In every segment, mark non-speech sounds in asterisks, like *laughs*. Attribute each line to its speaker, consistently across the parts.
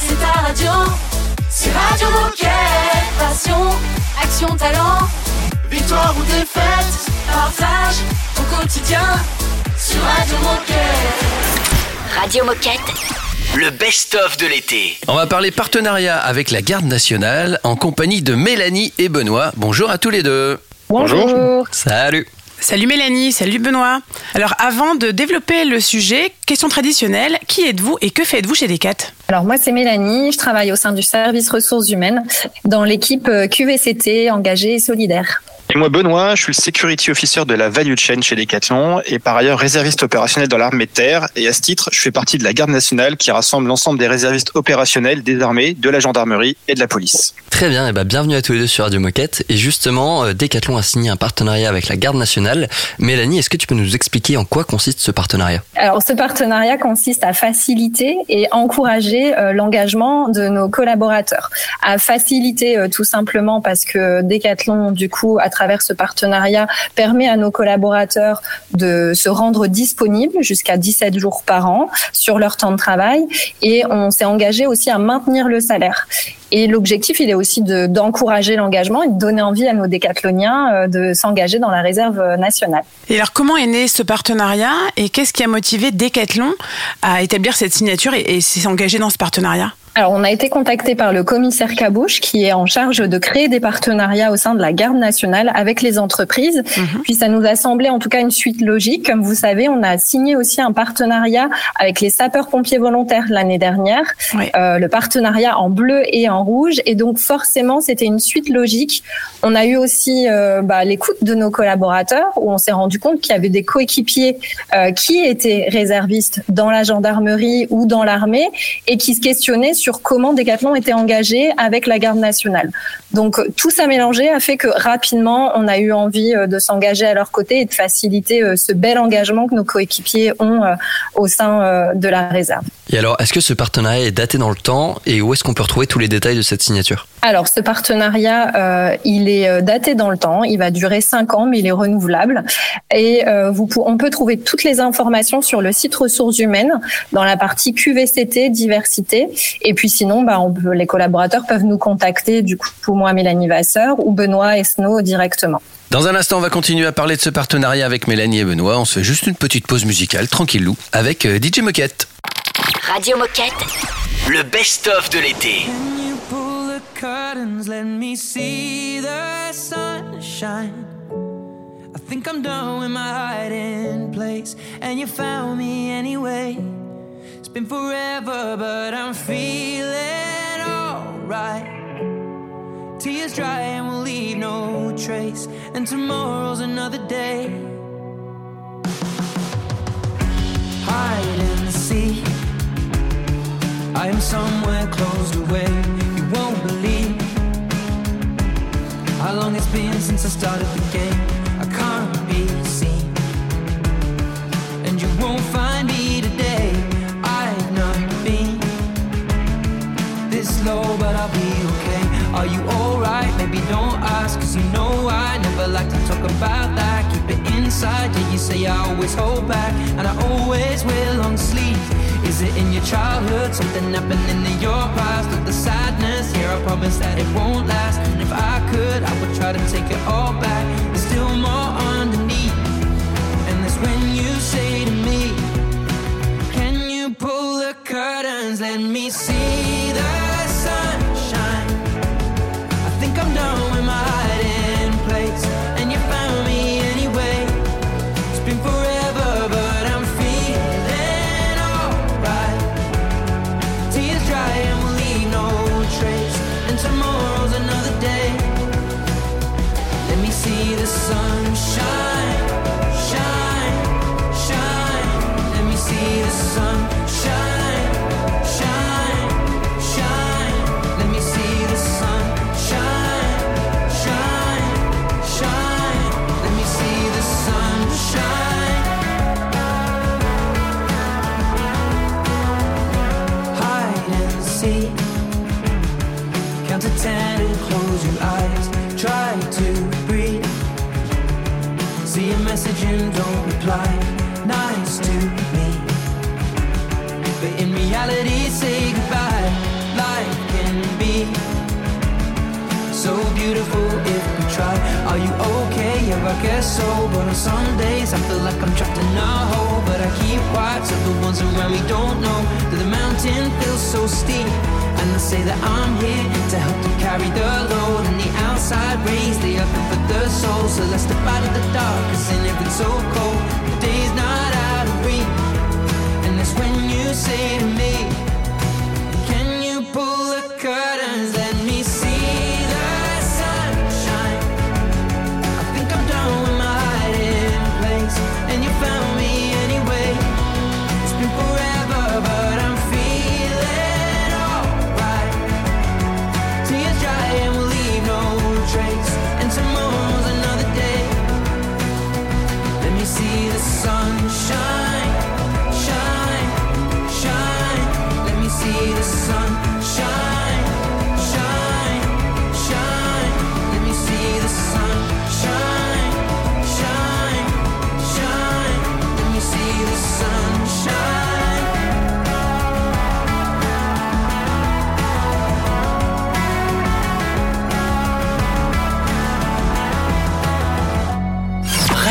Speaker 1: c'est ta radio. C'est Radio Moquette. Passion, action, talent. Victoire ou défaite, partage au quotidien sur Radio Moquette.
Speaker 2: Radio Moquette.
Speaker 3: Le best-of de l'été.
Speaker 4: On va parler partenariat avec la Garde nationale en compagnie de Mélanie et Benoît. Bonjour à tous les deux.
Speaker 5: Bonjour.
Speaker 4: Salut.
Speaker 5: Salut Mélanie, salut Benoît. Alors avant de développer le sujet, question traditionnelle, qui êtes-vous et que faites-vous chez Decat?
Speaker 6: Alors moi c'est Mélanie, je travaille au sein du service ressources humaines dans l'équipe euh, QVCT engagée et solidaire.
Speaker 7: Et moi, Benoît, je suis le security officer de la value chain chez Decathlon et par ailleurs réserviste opérationnel dans l'armée de terre. Et à ce titre, je fais partie de la garde nationale qui rassemble l'ensemble des réservistes opérationnels des armées, de la gendarmerie et de la police.
Speaker 8: Très bien, et bah bienvenue à tous les deux sur Radio Moquette. Et justement, euh, Decathlon a signé un partenariat avec la garde nationale. Mélanie, est-ce que tu peux nous expliquer en quoi consiste ce partenariat?
Speaker 6: Alors ce partenariat consiste à faciliter et encourager euh, l'engagement de nos collaborateurs. À faciliter euh, tout simplement parce que Decathlon, du coup, à travers ce partenariat, permet à nos collaborateurs de se rendre disponibles jusqu'à 17 jours par an sur leur temps de travail. Et on s'est engagé aussi à maintenir le salaire. Et l'objectif, il est aussi de- d'encourager l'engagement et de donner envie à nos décathloniens euh, de s'engager dans la réserve nationale.
Speaker 5: Et alors comment est né ce partenariat et qu'est-ce qui a motivé Decathlon à établir cette signature et, et s'engager dans ce partenariat?
Speaker 6: Alors, on a été contacté par le commissaire Cabouche, qui est en charge de créer des partenariats au sein de la garde nationale avec les entreprises. Puis ça nous a semblé en tout cas une suite logique. Comme vous savez, on a signé aussi un partenariat avec les sapeurs-pompiers volontaires l'année dernière.
Speaker 5: Oui.
Speaker 6: Euh, le partenariat en bleu et en rouge. Et donc forcément, c'était une suite logique. On a eu aussi euh, bah, l'écoute de nos collaborateurs, où on s'est rendu compte qu'il y avait des coéquipiers euh, qui étaient réservistes dans la gendarmerie ou dans l'armée et qui se questionnaient sur comment Decathlon était engagé avec la garde nationale. Donc tout ça mélangé a fait que rapidement, on a eu envie euh, de s'engager à leur côté et de faciliter euh, ce bel engagement que nos coéquipiers ont euh, au sein de la réserve.
Speaker 8: Et alors, est-ce que ce partenariat est daté dans le temps et où est-ce qu'on peut retrouver tous les détails de cette signature?
Speaker 6: Alors, ce partenariat, euh, il est daté dans le temps. Il va durer cinq ans, mais il est renouvelable. Et euh, vous, on peut trouver toutes les informations sur le site ressources humaines dans la partie QVCT diversité. Et puis sinon, bah, on peut, les collaborateurs peuvent nous contacter du coup pour moi, Mélanie Vasseur ou Benoît Esnault directement.
Speaker 4: Dans un instant, on va continuer à parler de ce partenariat avec Mélanie et Benoît. On se fait juste une petite pause musicale, tranquillou, avec euh, DJ Moquette.
Speaker 2: Radio Moquette.
Speaker 3: Le best-of de l'été.
Speaker 9: Can you pull the curtains, let me see the sunshine. I think I'm done with my hiding place, and you found me anyway. It's been forever, but I'm feeling alright. Tears dry and we'll leave no trace, and tomorrow's another day. Hide and seek. I am somewhere closed away. You won't believe how long it's been since I started the game. You alright? Maybe don't ask, cause you know I never like to talk about that. Keep it inside, yeah, you say I always hold back, and I always wear long sleeves. Is it in your childhood? Something happening in your past? Or the sadness? Here, I promise that it won't last. And if I could, I would try to take it all back. There's still more underneath. And that's when you say to me, Can you pull the curtains? Let me see reality say goodbye. Life can be so beautiful if we try. Are you okay? Yeah, I guess so. But on some days I feel like I'm trapped in a hole. But I keep watch of the ones around me don't know that the mountain feels so steep. And I say that I'm here to help them carry the load. And the outside rays they are for the soul. So let's step out of the dark, cause in it's so cold. The day's not out of reach. And that's when you say to me.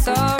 Speaker 10: sorry.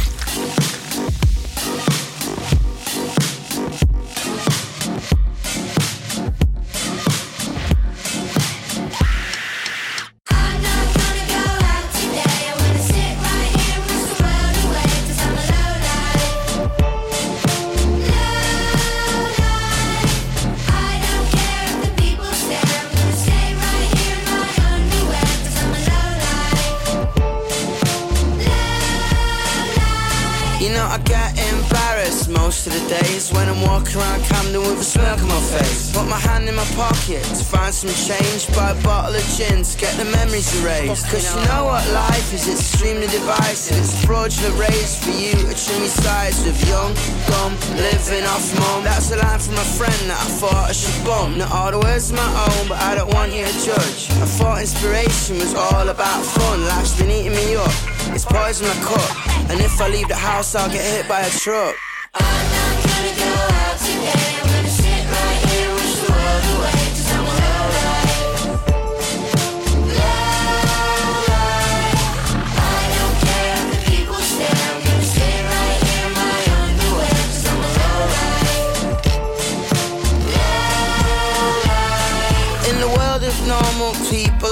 Speaker 11: pockets. Find some change, buy a bottle of gins, get the memories erased. Cause you know what life is, it's extremely divisive. It's fraudulent race for you, a chimney size of young, dumb, living off mum. That's a line from a friend that I thought I should bump. Not all the words my own, but I don't want you to judge. I thought inspiration was all about fun. Life's been eating me up, it's poison my cup. And if I leave the house, I'll get hit by a truck.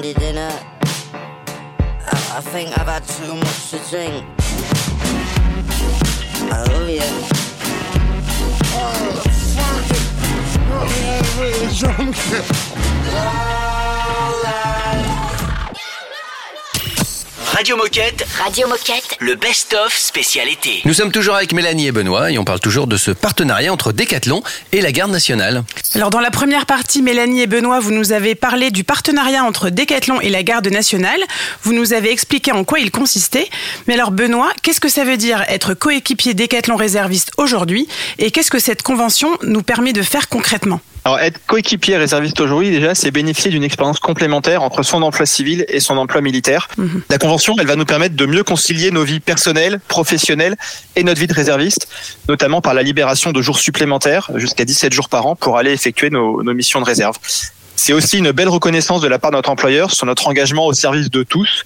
Speaker 11: Sunday dinner. I, I think I've had too much to drink. I love you.
Speaker 3: Radio Moquette,
Speaker 2: Radio Moquette.
Speaker 3: Le best-of spécialité.
Speaker 4: Nous sommes toujours avec Mélanie et Benoît et on parle toujours de ce partenariat entre Decathlon et la Garde nationale.
Speaker 5: Alors dans la première partie, Mélanie et Benoît, vous nous avez parlé du partenariat entre Decathlon et la Garde nationale. Vous nous avez expliqué en quoi il consistait. Mais alors Benoît, qu'est-ce que ça veut dire être coéquipier Decathlon réserviste aujourd'hui Et qu'est-ce que cette convention nous permet de faire concrètement?
Speaker 7: Alors, être coéquipier réserviste aujourd'hui, déjà, c'est bénéficier d'une expérience complémentaire entre son emploi civil et son emploi militaire. La convention, elle va nous permettre de mieux concilier nos vies personnelles, professionnelles et notre vie de réserviste, notamment par la libération de jours supplémentaires, jusqu'à 17 jours par an, pour aller effectuer nos missions de réserve. C'est aussi une belle reconnaissance de la part de notre employeur sur notre engagement au service de tous,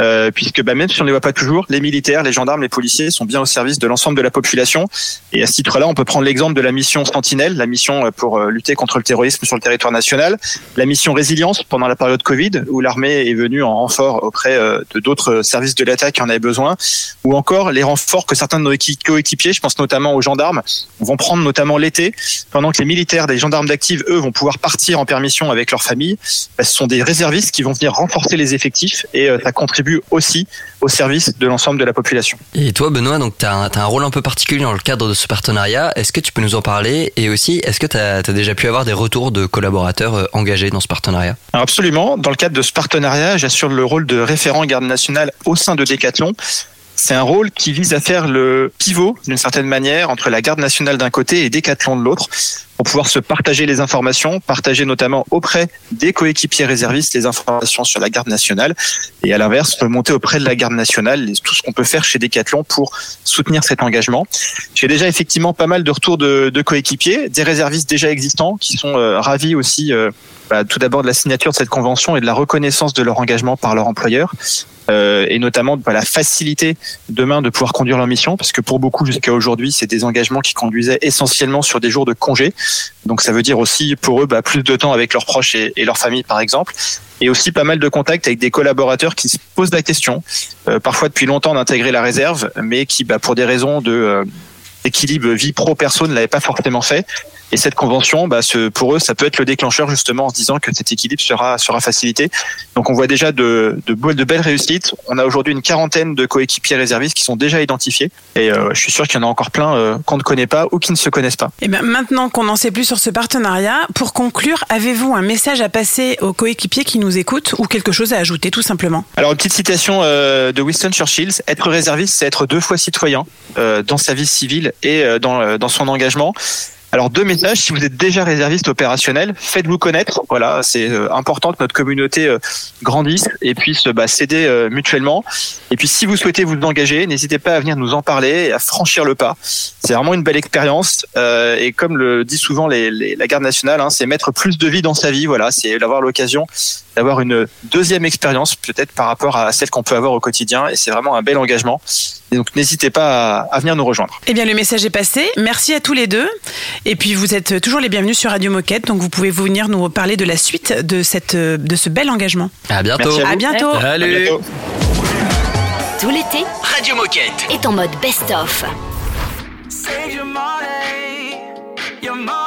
Speaker 7: euh, puisque bah, même si on ne les voit pas toujours, les militaires, les gendarmes, les policiers sont bien au service de l'ensemble de la population. Et à ce titre-là, on peut prendre l'exemple de la mission Sentinelle, la mission euh, pour euh, lutter contre le terrorisme sur le territoire national, la mission Résilience pendant la période Covid, où l'armée est venue en renfort auprès de d'autres services de l'État qui en avaient besoin, ou encore les renforts que certains de nos équi- coéquipiers, je pense notamment aux gendarmes, vont prendre notamment l'été, pendant que les militaires des gendarmes d'active, eux, vont pouvoir partir en permission avec leur famille. Bah, ce sont des réservistes qui vont venir renforcer les effectifs et ça contribue aussi au service de l'ensemble de la population.
Speaker 8: Et toi, Benoît, donc tu as, un rôle un peu particulier dans le cadre de ce partenariat. Est-ce que tu peux nous en parler? Et aussi, est-ce que tu as, déjà pu avoir des retours de collaborateurs euh, engagés dans ce partenariat?
Speaker 7: Alors absolument. Dans le cadre de ce partenariat, j'assure le rôle de référent garde nationale au sein de Decathlon. C'est un rôle qui vise à faire le pivot, d'une certaine manière, entre la garde nationale d'un côté et Decathlon de l'autre, pour pouvoir se partager les informations, partager notamment auprès des coéquipiers réservistes les informations sur la garde nationale, et à l'inverse, monter auprès de la garde nationale tout ce qu'on peut faire chez Decathlon pour soutenir cet engagement. J'ai déjà effectivement pas mal de retours de, de coéquipiers, des réservistes déjà existants qui sont euh, ravis aussi euh, bah, tout d'abord de la signature de cette convention et de la reconnaissance de leur engagement par leur employeur. Euh, et notamment bah, la facilité demain de pouvoir conduire leur mission, parce que pour beaucoup jusqu'à aujourd'hui, c'est des engagements qui conduisaient essentiellement sur des jours de congé. Donc ça veut dire aussi pour eux bah, plus de temps avec leurs proches et, leur famille, par exemple, et aussi pas mal de contacts avec des collaborateurs qui se posent la question, euh, parfois depuis longtemps d'intégrer la réserve, mais qui, bah, pour des raisons de euh, équilibre vie pro perso ne pas forcément fait Et cette convention, bah, ce, pour eux, ça peut être le déclencheur justement en se disant que cet équilibre sera sera facilité. Donc on voit déjà de de, be- de belles réussites. On a aujourd'hui une quarantaine de coéquipiers réservistes qui sont déjà identifiés. Et euh, je suis sûr qu'il y en a encore plein euh, qu'on ne connaît pas ou qui ne se connaissent pas.
Speaker 5: Et bien maintenant qu'on en sait plus sur ce partenariat, pour conclure, avez-vous un message à passer aux coéquipiers qui nous écoutent ou quelque chose à ajouter tout simplement?
Speaker 7: Alors une petite citation euh, de Winston Churchill être réserviste, c'est être deux fois citoyen euh, dans sa vie civile et euh, dans, euh, dans son engagement. Alors deux messages, si vous êtes déjà réserviste opérationnel, faites-vous connaître. Voilà, c'est euh, important que notre communauté euh, grandisse et puisse bah, s'aider euh, mutuellement. Et puis si vous souhaitez vous engager, n'hésitez pas à venir nous en parler et à franchir le pas. C'est vraiment une belle expérience euh, et comme le dit souvent la garde nationale, hein, c'est mettre plus de vie dans sa vie. Voilà, c'est d'avoir l'occasion d'avoir une deuxième expérience peut-être par rapport à celle qu'on peut avoir au quotidien et c'est vraiment un bel engagement. Donc n'hésitez pas à venir nous rejoindre.
Speaker 5: Eh bien, le message est passé. Merci à tous les deux. Et puis, vous êtes toujours les bienvenus sur Radio Moquette, donc vous pouvez venir nous parler de la suite de, cette, de ce bel engagement.
Speaker 8: À bientôt.
Speaker 7: Merci à vous.
Speaker 5: À bientôt.
Speaker 7: À
Speaker 4: Salut
Speaker 7: bientôt.
Speaker 9: Tout l'été
Speaker 12: Radio Moquette.
Speaker 9: est en mode best-of.
Speaker 13: Save your money, your money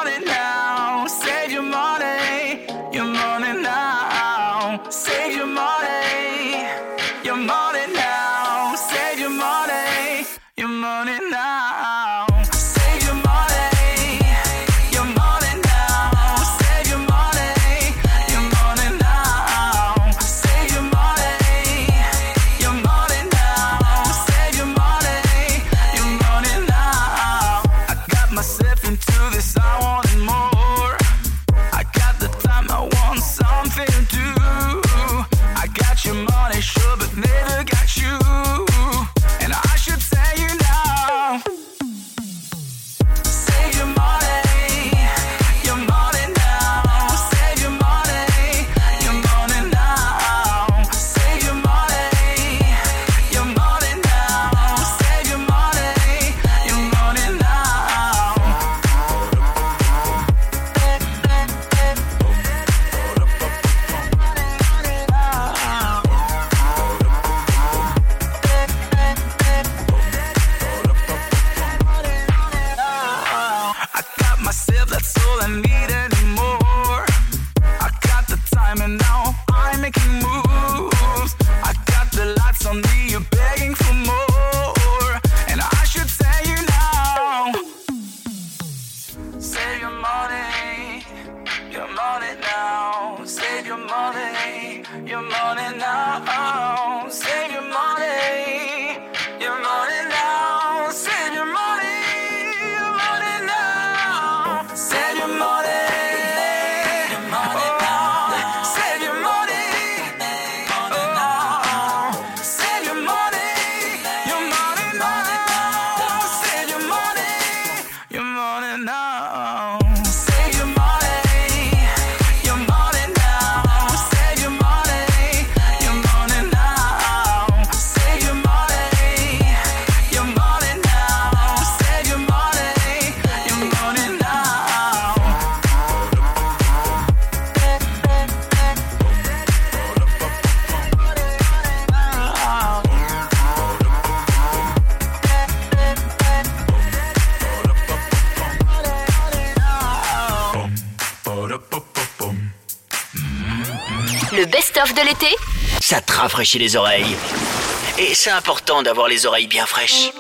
Speaker 9: l'été?
Speaker 12: Ça te rafraîchit les oreilles. Et c'est important d'avoir les oreilles bien fraîches.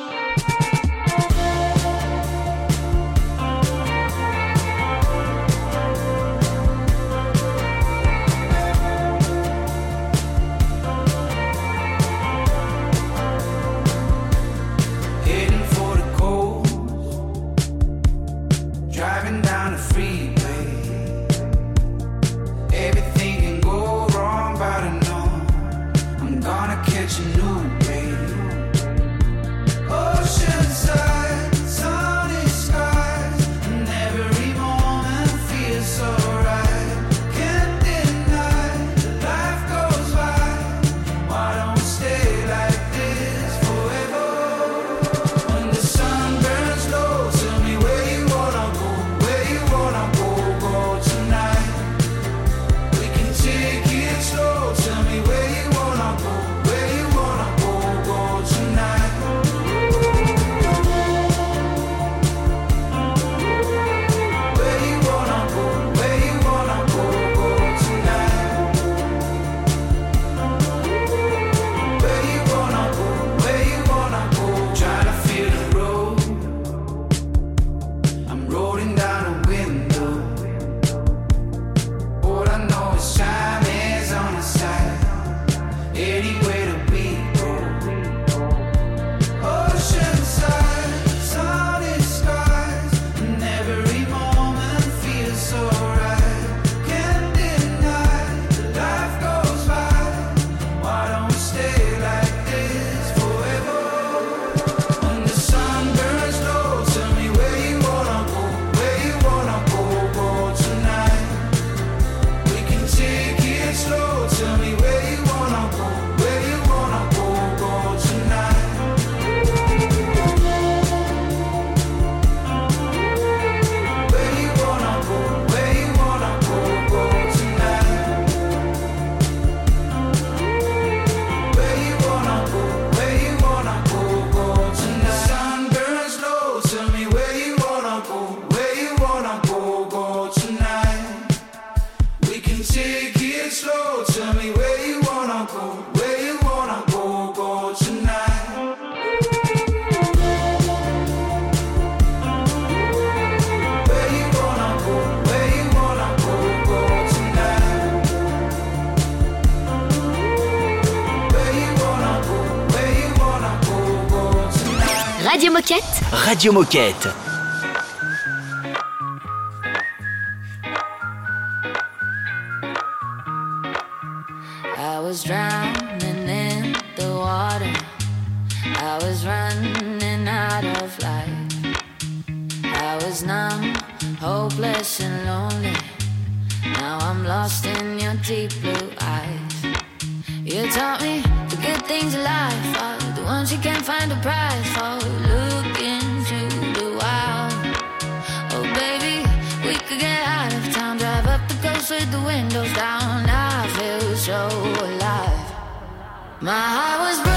Speaker 9: Radio Moquette.
Speaker 14: I was drowning in the water. I was running out of life. I was numb, hopeless, and lonely. Now I'm lost in your deep blue eyes. You taught me the good things in life are the ones you can't find a price My heart was broke,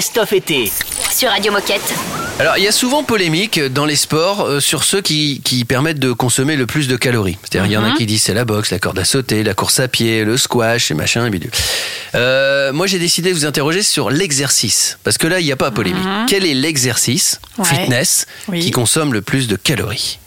Speaker 12: best-of été.
Speaker 9: sur Radio Moquette.
Speaker 4: Alors, il y a souvent polémique dans les sports euh, sur ceux qui, qui permettent de consommer le plus de calories. C'est-à-dire, il y en a qui disent c'est la boxe, la corde à sauter, la course à pied, le squash et machin et bidule. Euh, moi, j'ai décidé de vous interroger sur l'exercice. Parce que là, il n'y a pas polémique. Quel est l'exercice,
Speaker 5: Ouais.
Speaker 4: fitness,
Speaker 5: Oui.
Speaker 4: qui consomme le plus de calories?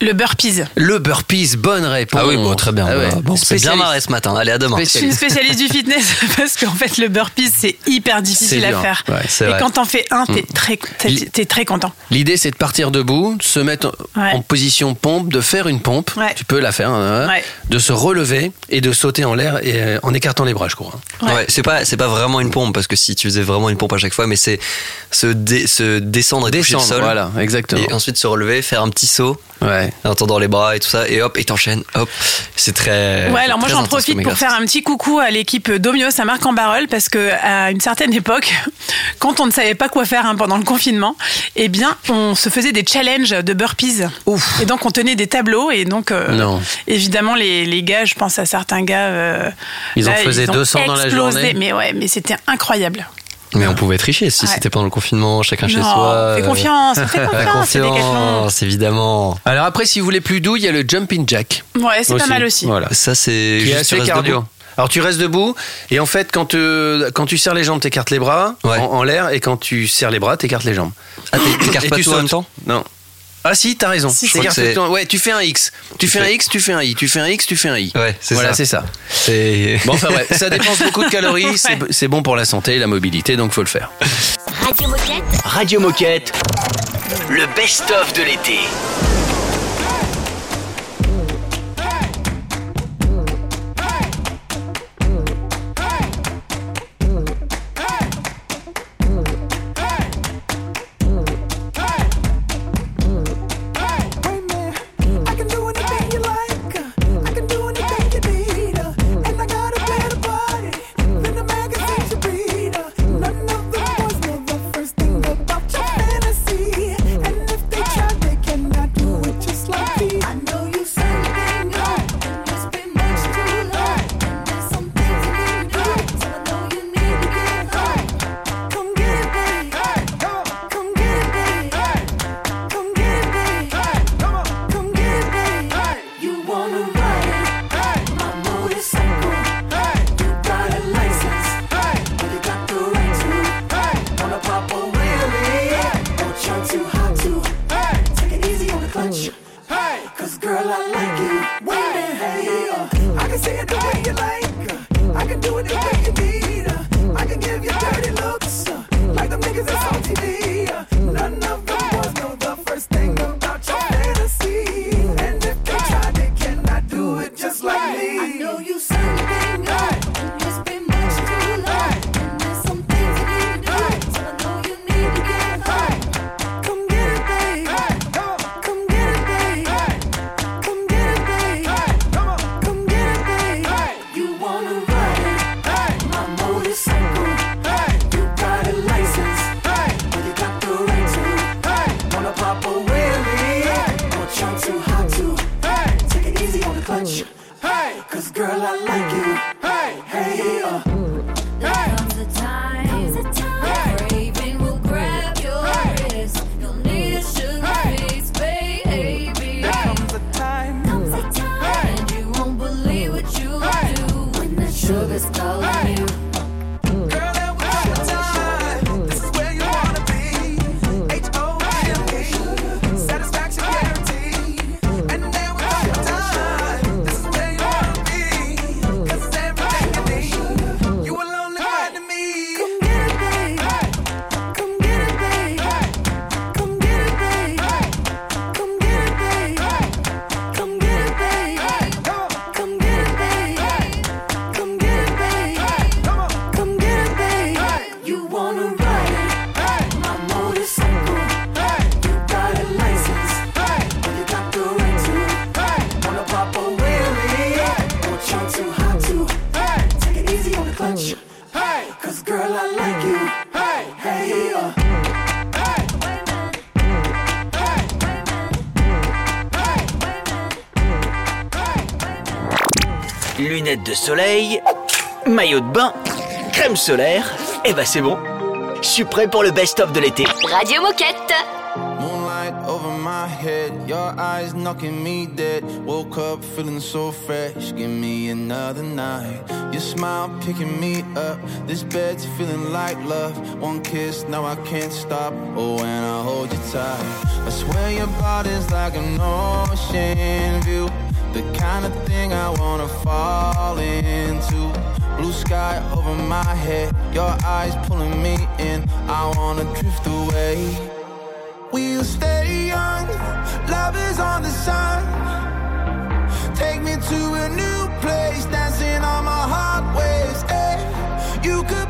Speaker 5: Le burpees.
Speaker 4: Le burpees, bonne réponse.
Speaker 8: Ah oui, bon, très bien.
Speaker 4: Ah ouais.
Speaker 8: Bon, c'est bien marré ce matin. Allez, à demain.
Speaker 5: Je suis une spécialiste du fitness *laughs* parce qu'en fait le burpees c'est hyper difficile
Speaker 4: C'est
Speaker 5: à faire.
Speaker 4: Ouais,
Speaker 8: c'est
Speaker 5: Et
Speaker 8: vrai.
Speaker 5: quand t'en fais un, t'es
Speaker 4: Mm.
Speaker 5: très, t'es, très content.
Speaker 4: L'idée, c'est de partir debout, de se mettre
Speaker 5: Ouais.
Speaker 4: en position pompe, de faire une pompe.
Speaker 5: Ouais.
Speaker 4: Tu peux la faire, hein,
Speaker 5: Ouais.
Speaker 4: de se relever et de sauter en l'air et, euh, en écartant les bras, je crois.
Speaker 5: Ouais.
Speaker 8: Ouais, c'est pas c'est pas vraiment une pompe parce que si tu faisais vraiment une pompe à chaque fois, mais c'est se, dé- se descendre et toucher
Speaker 4: Descendre,
Speaker 8: le sol.
Speaker 4: voilà, exactement.
Speaker 8: Et ensuite se relever, faire un petit saut
Speaker 4: Ouais.
Speaker 8: En tendant les bras et tout ça, et hop, et t'enchaînes, hop. C'est très.
Speaker 5: Ouais, alors moi j'en profite pour faire un petit coucou à l'équipe Domios à Marc en Barreul parce que à une certaine époque, *laughs* quand on ne savait pas quoi faire hein, pendant le confinement, eh bien on se faisait des challenges de burpees. Et donc on tenait des tableaux et donc euh,
Speaker 4: Non.
Speaker 5: évidemment les, les gars, je pense à certains gars, euh,
Speaker 4: Ils en faisaient
Speaker 5: ils ont
Speaker 4: 200 dans la
Speaker 5: explosé.
Speaker 4: journée.
Speaker 5: Mais ouais, mais c'était incroyable.
Speaker 8: Mais on pouvait tricher si
Speaker 5: Ouais.
Speaker 8: c'était pendant le confinement, chacun chez soi.
Speaker 5: fais
Speaker 8: euh,
Speaker 5: confiance, fais *laughs*
Speaker 8: La
Speaker 5: confiance,
Speaker 8: confiance, évidemment.
Speaker 4: Alors après, si vous voulez plus doux, il y a le jumping jack.
Speaker 5: Ouais, c'est pas mal aussi.
Speaker 4: Voilà.
Speaker 8: Ça, c'est juste
Speaker 4: assez cardio.
Speaker 8: debout.
Speaker 4: Alors tu restes debout et en fait quand, euh, quand tu serres les jambes, t'écartes les bras
Speaker 8: Ouais.
Speaker 4: en, en l'air et quand tu serres les bras, t'écartes les jambes.
Speaker 8: Ah, t'é- t'écartes pas tout en même temps?
Speaker 4: Non. Ah si, t'as raison.
Speaker 5: Si,
Speaker 4: c'est-à-dire
Speaker 8: que,
Speaker 4: ouais, tu fais un X, tu, fais, un X, tu fais un I, tu fais un X, tu fais un I.
Speaker 8: Ouais, c'est
Speaker 4: voilà,
Speaker 8: ça.
Speaker 4: Voilà, c'est ça. Bon, enfin bref, ça dépense beaucoup de calories, *laughs* c'est bon pour la santé et la mobilité, donc faut le faire.
Speaker 9: Radio Moquette.
Speaker 12: Radio Moquette. Le best-of de l'été. lunettes de soleil, maillot de bain, crème solaire, et bah c'est bon. Je suis prêt pour le best-of de l'été.
Speaker 9: Radio Moquette.
Speaker 15: Moonlight over my head, your eyes knocking me dead. Woke up feeling so fresh, give me another night. Your smile picking me up, this bed's feeling like love. One kiss, now I can't stop. Oh, and I hold you tight. I swear your body's like an ocean view. the kind of thing I wanna fall into. Blue sky over my head, your eyes pulling me in. I wanna drift away. We'll stay young, love is on the sun. Take me to a new place, dancing on my heart waves. Hey, you could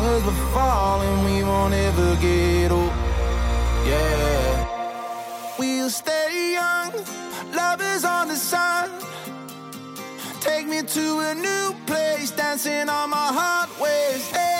Speaker 15: long as we're falling, we won't ever get old. Yeah. We'll stay young, love is on the sun. Take me to a new place, dancing on my heart waves. Hey.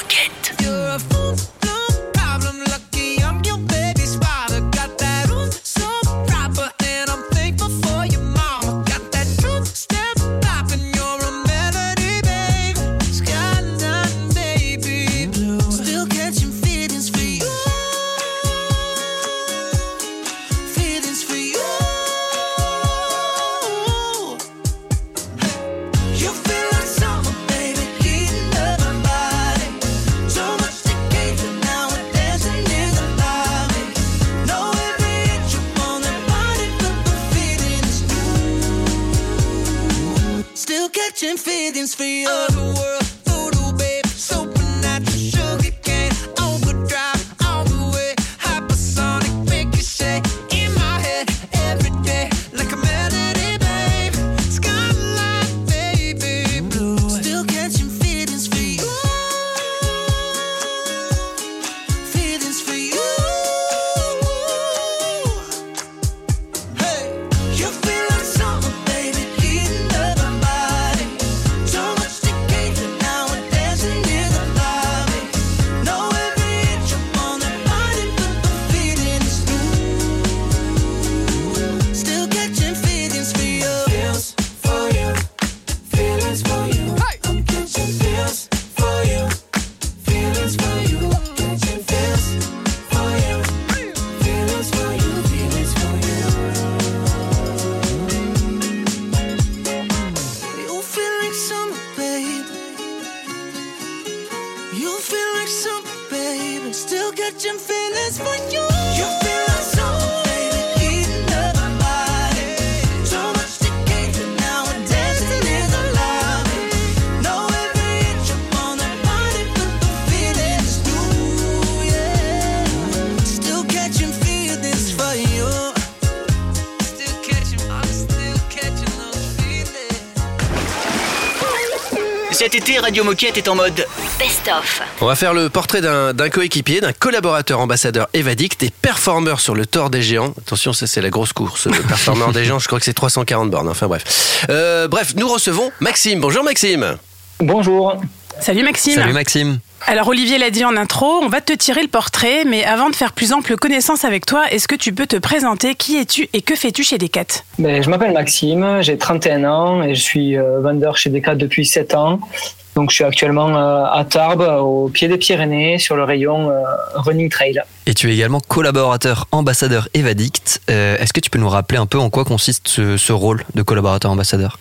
Speaker 3: Radio Moquette est en mode
Speaker 16: Best-of.
Speaker 4: On va faire le portrait d'un d'un coéquipier, d'un collaborateur ambassadeur évadique, des performeurs sur le Tour des Géants. Attention, ça c'est la grosse course. Le performeur des Géants, je crois que c'est 340 bornes. Enfin bref. Euh, bref, nous recevons Maxime. Bonjour Maxime.
Speaker 17: Bonjour.
Speaker 5: Salut Maxime.
Speaker 8: Salut Maxime.
Speaker 5: Alors Olivier l'a dit en intro, on va te tirer le portrait, mais avant de faire plus ample connaissance avec toi, est-ce que tu peux te présenter? Qui es-tu et que fais-tu chez Decat?
Speaker 17: Ben, je m'appelle Maxime, j'ai 31 ans et je suis euh, vendeur chez Decat depuis 7 ans. Donc je suis actuellement euh, à Tarbes, au pied des Pyrénées, sur le rayon euh, Running Trail.
Speaker 8: Et tu es également collaborateur ambassadeur Evadict. Euh, Est-ce que tu peux nous rappeler un peu en quoi consiste ce, ce rôle de collaborateur ambassadeur?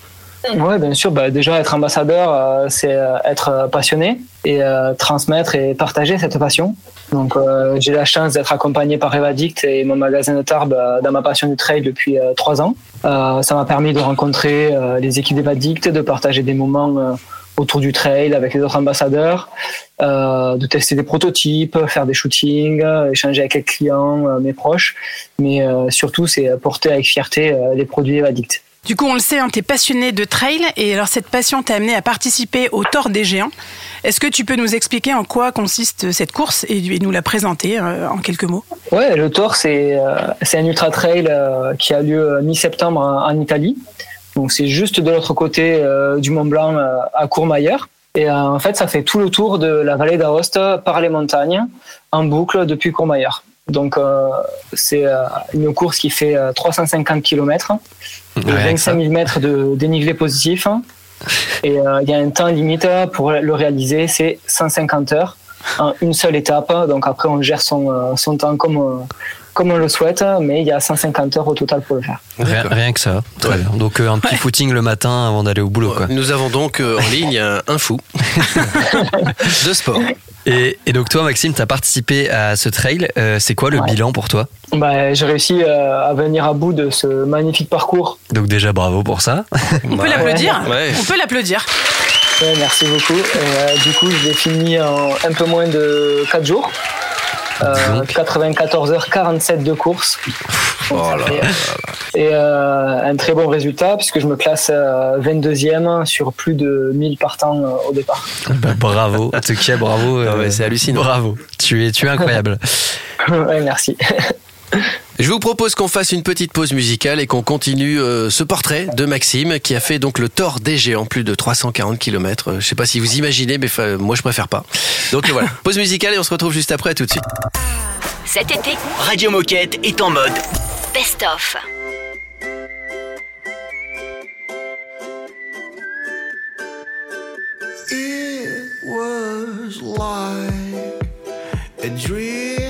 Speaker 17: Oui, bien sûr. Ben, déjà, être ambassadeur, euh, c'est euh, être passionné et euh, transmettre et partager cette passion. Donc j'ai la chance d'être accompagné par Evadict et mon magasin de Tarbes dans ma passion du trail depuis trois ans. Ça m'a permis de rencontrer les équipes d'Evadict, de partager des moments autour du trail avec les autres ambassadeurs, euh, de tester des prototypes, faire des shootings, euh, échanger avec les clients, euh, mes proches. Mais euh, surtout, c'est porter avec fierté les produits Evadict.
Speaker 5: Du coup, on le sait, hein, tu es passionné de trail et alors cette passion t'a amené à participer au Tour des Géants. Est-ce que tu peux nous expliquer en quoi consiste cette course et, et nous la présenter en quelques mots?
Speaker 17: Ouais, le Tour, c'est un ultra trail qui a lieu mi-septembre en, en Italie. Donc c'est juste de l'autre côté euh, du Mont Blanc euh, à Courmayeur. Et euh, en fait, ça fait tout le tour de la vallée d'Aoste par les montagnes en boucle depuis Courmayeur. Donc c'est une course qui fait euh, 350 km
Speaker 8: Ouais,
Speaker 17: 25 000 mètres de dénivelé positif. Et il y a un temps limite pour le réaliser, c'est 150 heures en une seule étape. Donc après, on gère son, son temps comme, comme on le souhaite, mais il y a 150 heures au total pour le faire.
Speaker 8: Rien, rien que ça. Très bien. Donc euh, un petit footing le matin avant d'aller au boulot. Quoi.
Speaker 4: Nous avons donc euh, en ligne un, fou *laughs* de sport.
Speaker 8: Et, et donc toi, Maxime, tu as participé à ce trail. Euh, c'est quoi le bilan pour toi?
Speaker 17: Bah, j'ai réussi euh, à venir à bout de ce magnifique parcours.
Speaker 8: Donc déjà bravo pour ça. *laughs*
Speaker 5: On peut l'applaudir On peut l'applaudir.
Speaker 17: Ouais, merci beaucoup. Et, euh, du coup, je l'ai fini en un peu moins de 4 jours. Euh, 94 heures 47 de course. Et euh, un très bon résultat puisque je me classe euh, 22e sur plus de 1000 partants euh, au départ.
Speaker 8: Bah, bravo. En tout cas, bravo. euh,
Speaker 4: c'est hallucinant.
Speaker 8: Bravo. Tu es, tu es incroyable. *laughs*
Speaker 17: ouais, merci. *laughs*
Speaker 4: Je vous propose qu'on fasse une petite pause musicale et qu'on continue euh, ce portrait de Maxime qui a fait donc le tort des géants, plus de 340 km. Je sais pas si vous imaginez, mais moi je préfère pas. Donc euh, voilà, *laughs* pause musicale et on se retrouve juste après, à tout de suite.
Speaker 2: Cet été,
Speaker 9: Radio Moquette est en mode
Speaker 2: Best of.
Speaker 16: It was like a dream.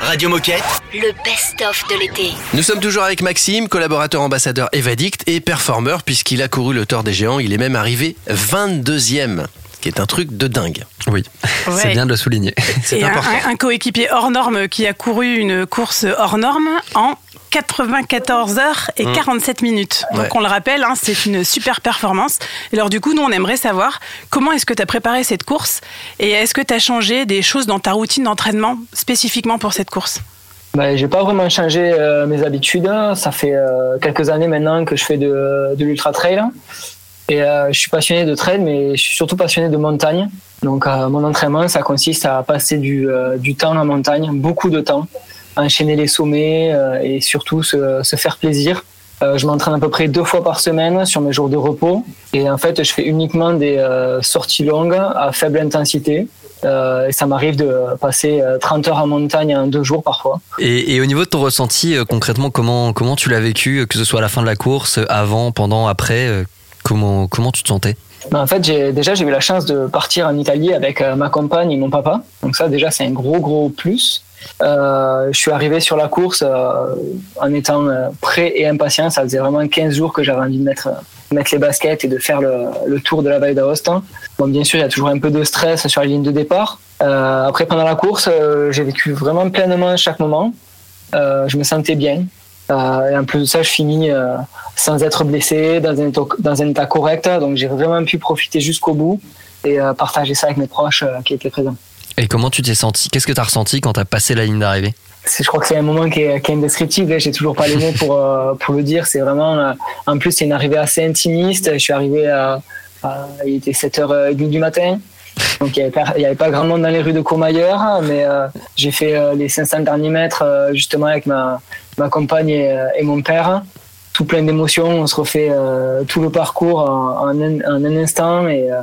Speaker 12: Radio Moquette
Speaker 9: Le best-of de l'été.
Speaker 4: Nous sommes toujours avec Maxime, collaborateur ambassadeur Evadict et performeur puisqu'il a couru le Tour des Géants. Il est même arrivé 22e, ce qui est un truc de dingue.
Speaker 8: Oui,
Speaker 5: Ouais.
Speaker 8: c'est bien de le souligner.
Speaker 5: Un, un- un coéquipier hors norme qui a couru une course hors norme en 94 heures et
Speaker 4: Mm.
Speaker 5: 47 minutes. Donc
Speaker 4: Ouais.
Speaker 5: on le rappelle, hein, c'est une super performance. Et alors du coup, nous, on aimerait savoir comment est-ce que tu as préparé cette course et est-ce que tu as changé des choses dans ta routine d'entraînement spécifiquement pour cette course?
Speaker 17: Ben, j'ai pas vraiment changé euh, mes habitudes. Ça fait euh, quelques années maintenant que je fais de, de l'ultra trail. Et euh, je suis passionné de trail, mais je suis surtout passionné de montagne. Donc euh, mon entraînement, ça consiste à passer du, euh, du temps en montagne, beaucoup de temps, enchaîner les sommets euh, et surtout se, se faire plaisir. Euh, je m'entraîne à peu près deux fois par semaine sur mes jours de repos. Et en fait, je fais uniquement des euh, sorties longues à faible intensité. Euh, et ça m'arrive de passer euh, 30 heures en montagne en deux jours parfois.
Speaker 8: Et, et au niveau de ton ressenti, concrètement, comment, comment tu l'as vécu, que ce soit à la fin de la course, avant, pendant, après comment, comment tu te sentais?
Speaker 17: Ben, en fait, j'ai déjà j'ai eu la chance de partir en Italie avec ma compagne et mon papa. Donc ça, déjà, c'est un gros gros plus. Euh, je suis arrivé sur la course euh, en étant euh, prêt et impatient. Ça faisait vraiment 15 jours que j'avais envie de mettre les baskets et de faire le, tour de la vallée d'Aoste. Bon, bien sûr, il y a toujours un peu de stress sur la ligne de départ. Après, pendant la course, j'ai vécu vraiment pleinement chaque moment. Je me sentais bien. Et en plus de ça, je finis sans être blessé, dans un, état, correct. Donc j'ai vraiment pu profiter jusqu'au bout et partager ça avec mes proches qui étaient présents.
Speaker 8: Et comment tu t'es senti? Qu'est-ce que tu as ressenti quand tu as passé la ligne d'arrivée?
Speaker 17: Je crois que c'est un moment qui est, qui est indescriptible. J'ai toujours pas les mots pour, euh, pour le dire. C'est vraiment. euh, en plus, c'est une arrivée assez intimiste. Je suis arrivé à. il était 7h30 du matin. Donc il n'y avait, pas- grand monde dans les rues de Courmayeur, mais euh, j'ai fait euh, les 500 derniers mètres euh, justement avec ma, ma compagne et, euh, mon père. Tout plein d'émotions. On se refait euh, tout le parcours en, un, en un instant et, euh,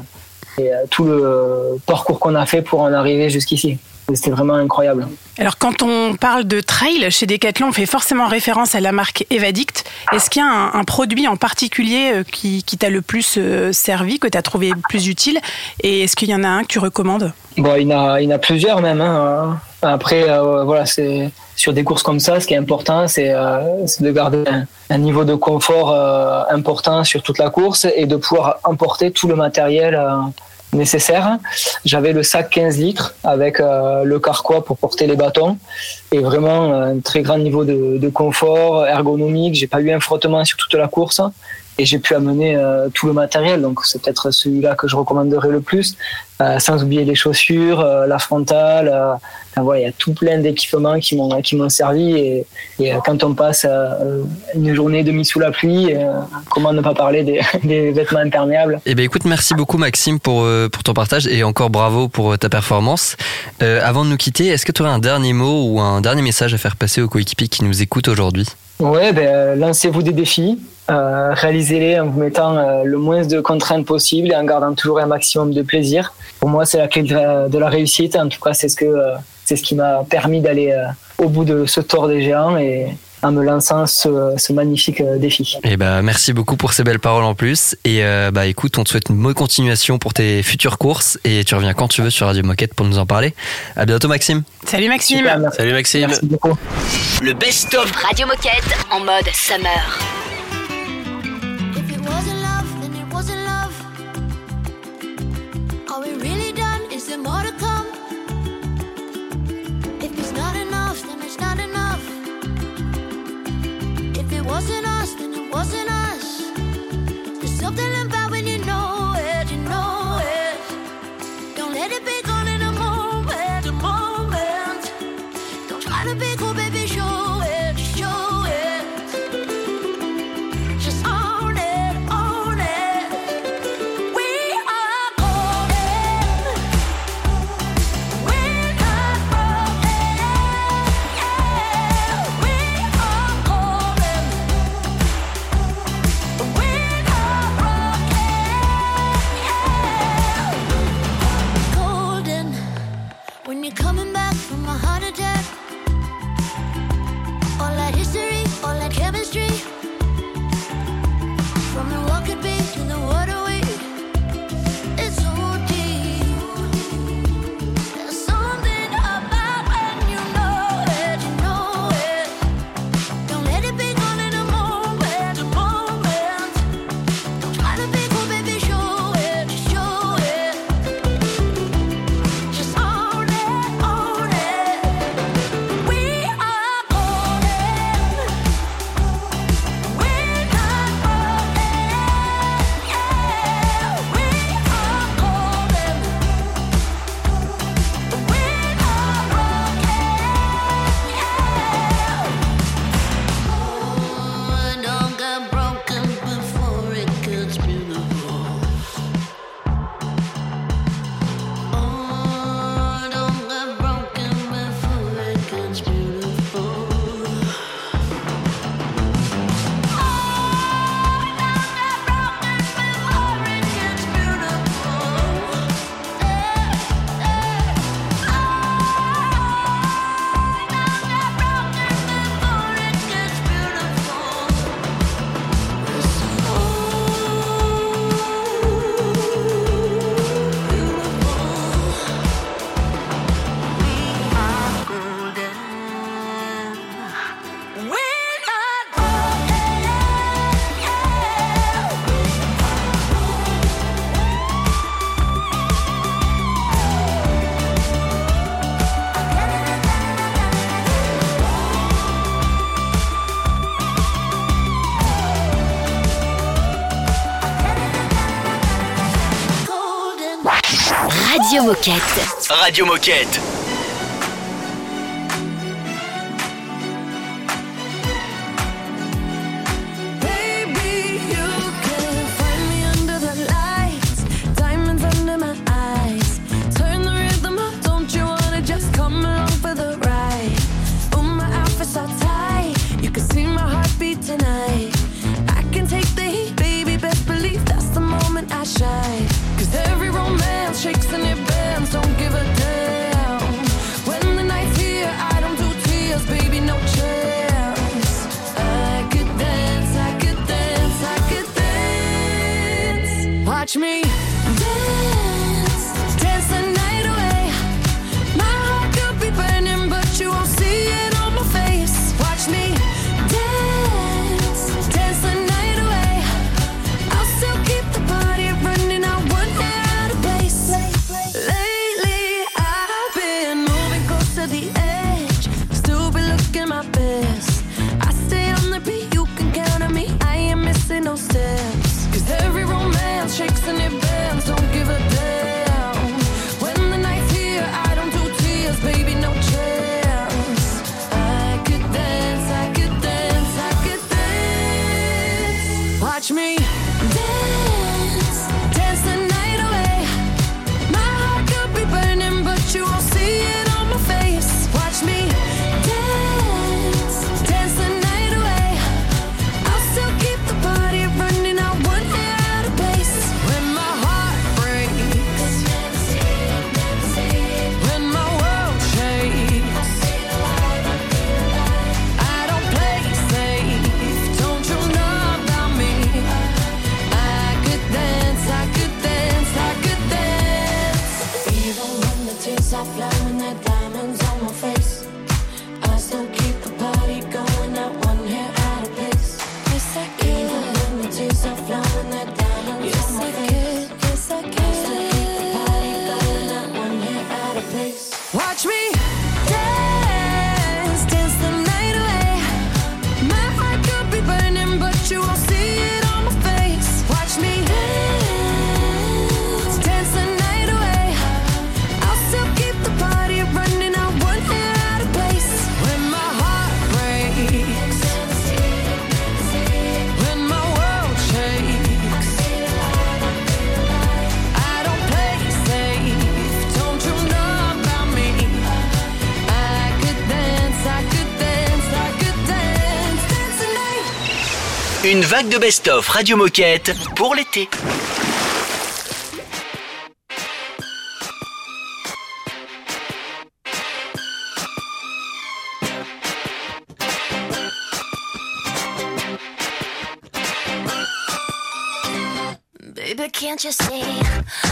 Speaker 17: et, euh, tout le parcours qu'on a fait pour en arriver jusqu'ici. C'était vraiment incroyable.
Speaker 5: Alors quand on parle de trail chez Decathlon, on fait forcément référence à la marque Evadict. Est-ce qu'il y a un, un produit en particulier euh, qui, qui t'a le plus euh, servi, que tu as trouvé plus utile? Et est-ce qu'il y en a un que tu recommandes?
Speaker 17: Bon, il y en a, il y en a plusieurs même. hein. Après, euh, voilà, c'est sur des courses comme ça, ce qui est important, c'est euh, de garder un, un niveau de confort euh, important sur toute la course et de pouvoir emporter tout le matériel nécessaire. J'avais le sac 15 litres avec euh, le carquois pour porter les bâtons et vraiment un très grand niveau de, de confort ergonomique. J'ai pas eu un frottement sur toute la course et j'ai pu amener euh, tout le matériel. Donc c'est peut-être celui-là que je recommanderais le plus, Euh, sans oublier les chaussures, euh, la frontale. enfin, voilà, il y a tout plein d'équipements qui m'ont qui m'ont servi et, et, quand on passe une journée demi sous la pluie, comment ne pas parler des, *laughs* des vêtements imperméables?
Speaker 8: Eh bien, écoute, merci beaucoup Maxime pour, pour ton partage et encore bravo pour ta performance. Avant de nous quitter, est-ce que tu aurais un dernier mot ou un dernier message à faire passer aux coéquipiers qui nous écoutent aujourd'hui?
Speaker 17: Ouais, ben, lancez-vous des défis, euh, réalisez-les en vous mettant euh, le moins de contraintes possible et en gardant toujours un maximum de plaisir. Pour moi, c'est la clé de la, de la réussite. En tout cas, c'est ce que euh, c'est ce qui m'a permis d'aller euh, au bout de ce tour des géants et en me lançant ce, ce magnifique défi.
Speaker 8: Eh ben, merci beaucoup pour ces belles paroles en plus. Et euh, bah écoute, on te souhaite une bonne continuation pour tes futures courses et tu reviens quand tu veux sur Radio Moquette pour nous en parler. À bientôt Maxime.
Speaker 5: Salut Maxime
Speaker 17: Super.
Speaker 4: Salut Maxime.
Speaker 17: Merci beaucoup.
Speaker 12: Le best-of
Speaker 9: Radio Moquette en mode summer. Radio Moquette.
Speaker 3: Une vague de best-of Radio Moquette pour l'été.
Speaker 14: Baby, can't you see?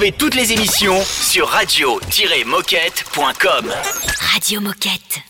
Speaker 3: Retrouvez toutes les émissions sur radio-moquette.com.
Speaker 2: Radio Moquette.